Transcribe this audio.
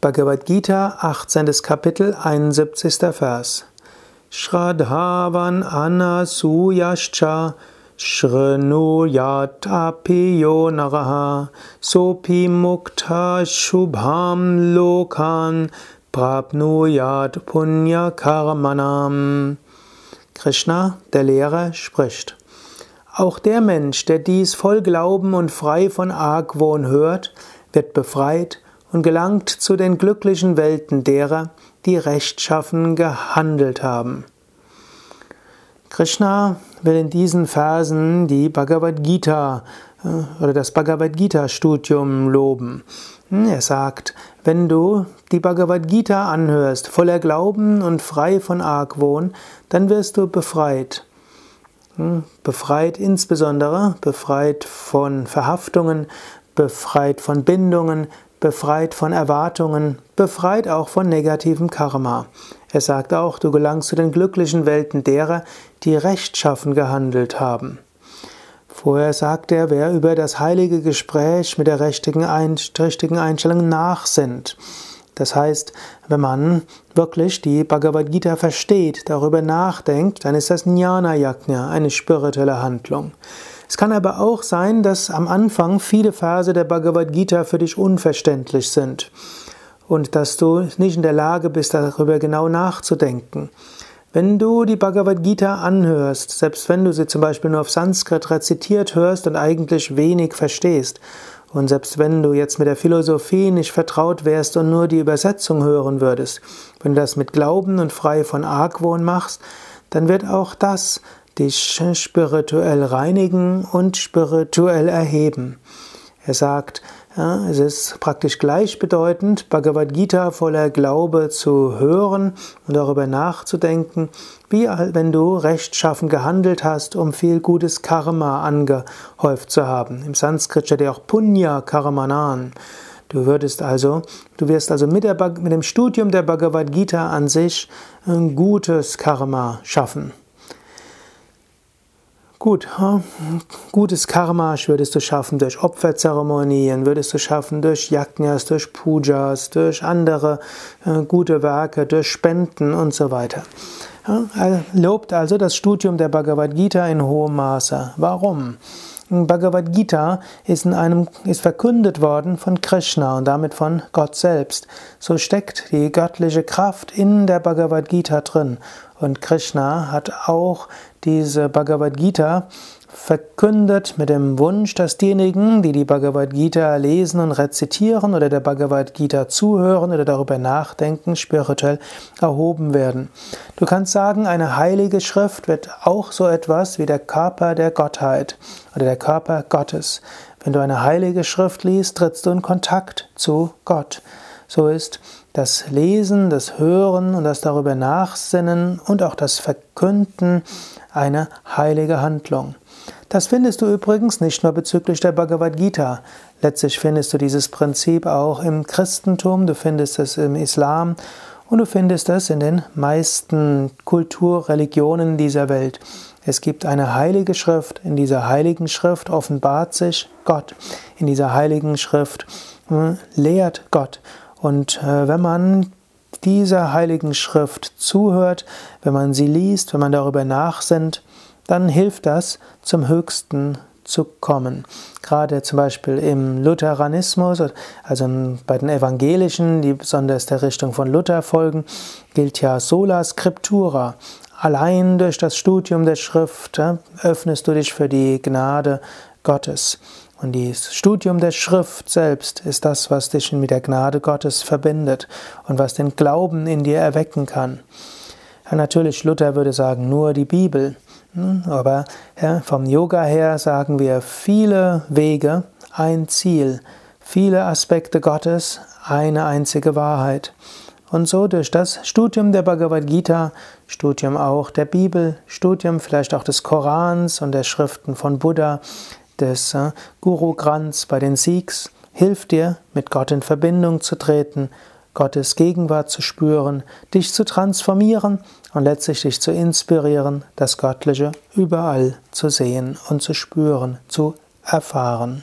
Bhagavad Gita, 18. Kapitel, 71. Vers. Shradhavan anasuyascha shrnuyat apiyo naraha sopi mukta shubham lokan prapnuyat punya karmanam. Krishna, der Lehrer, spricht. Auch der Mensch, der dies voll Glauben und frei von Argwohn hört, wird befreit und gelangt zu den glücklichen Welten derer, die rechtschaffen gehandelt haben. Krishna will in diesen Versen die Bhagavad Gita äh, oder das Bhagavad Gita Studium loben. Hm, er sagt, wenn du die Bhagavad Gita anhörst, voller Glauben und frei von Argwohn, dann wirst du befreit. Hm, befreit insbesondere, befreit von Verhaftungen, befreit von Bindungen, befreit von Erwartungen, befreit auch von negativem Karma. Er sagt auch, du gelangst zu den glücklichen Welten derer, die rechtschaffen gehandelt haben. Vorher sagt er, wer über das heilige Gespräch mit der richtigen, Einstellung nachsinnt. Das heißt, wenn man wirklich die Bhagavad Gita versteht, darüber nachdenkt, dann ist das Jnana Yajna, eine spirituelle Handlung. Es kann aber auch sein, dass am Anfang viele Verse der Bhagavad Gita für dich unverständlich sind und dass du nicht in der Lage bist, darüber genau nachzudenken. Wenn du die Bhagavad Gita anhörst, selbst wenn du sie zum Beispiel nur auf Sanskrit rezitiert hörst und eigentlich wenig verstehst, und selbst wenn du jetzt mit der Philosophie nicht vertraut wärst und nur die Übersetzung hören würdest, wenn du das mit Glauben und frei von Argwohn machst, dann wird auch das dich spirituell reinigen und spirituell erheben. Er sagt, ja, es ist praktisch gleichbedeutend, Bhagavad Gita voller Glaube zu hören und darüber nachzudenken, wie wenn du rechtschaffen gehandelt hast, um viel gutes Karma angehäuft zu haben. Im Sanskrit steht ja auch Punya Karmanan. Du würdest also, du wirst also mit, der, mit dem Studium der Bhagavad Gita an sich ein gutes Karma schaffen. Gut, gutes Karma würdest du schaffen durch Opferzeremonien, würdest du schaffen durch Yajnas, durch Pujas, durch andere äh, gute Werke, durch Spenden und so weiter. Er lobt also das Studium der Bhagavad Gita in hohem Maße. Warum? Bhagavad Gita ist, in einem, ist verkündet worden von Krishna und damit von Gott selbst. So steckt die göttliche Kraft in der Bhagavad Gita drin. Und Krishna hat auch diese Bhagavad Gita verkündet mit dem Wunsch, dass diejenigen, die die Bhagavad Gita lesen und rezitieren oder der Bhagavad Gita zuhören oder darüber nachdenken, spirituell erhoben werden. Du kannst sagen, eine heilige Schrift wird auch so etwas wie der Körper der Gottheit oder der Körper Gottes. Wenn du eine heilige Schrift liest, trittst du in Kontakt zu Gott. So ist das Lesen, das Hören und das darüber Nachsinnen und auch das Verkünden eine heilige Handlung. Das findest du übrigens nicht nur bezüglich der Bhagavad Gita. Letztlich findest du dieses Prinzip auch im Christentum, du findest es im Islam und du findest es in den meisten Kulturreligionen dieser Welt. Es gibt eine heilige Schrift, in dieser heiligen Schrift offenbart sich Gott. In dieser heiligen Schrift äh, lehrt Gott. Und äh, wenn man dieser heiligen Schrift zuhört, wenn man sie liest, wenn man darüber nachsinnt, dann hilft das, zum Höchsten zu kommen. Gerade zum Beispiel im Lutheranismus, also bei den Evangelischen, die besonders der Richtung von Luther folgen, gilt ja sola scriptura. Allein durch das Studium der Schrift öffnest du dich für die Gnade Gottes. Und das Studium der Schrift selbst ist das, was dich mit der Gnade Gottes verbindet und was den Glauben in dir erwecken kann. Natürlich, Luther würde sagen, nur die Bibel. Hm, aber vom Yoga her sagen wir viele Wege, ein Ziel, viele Aspekte Gottes, eine einzige Wahrheit. Und so durch das Studium der Bhagavad Gita, Studium auch der Bibel, Studium vielleicht auch des Korans und der Schriften von Buddha, des äh, Guru Granths bei den Sikhs, hilft dir, mit Gott in Verbindung zu treten, Gottes Gegenwart zu spüren, dich zu transformieren und letztlich dich zu inspirieren, das Göttliche überall zu sehen und zu spüren, zu erfahren.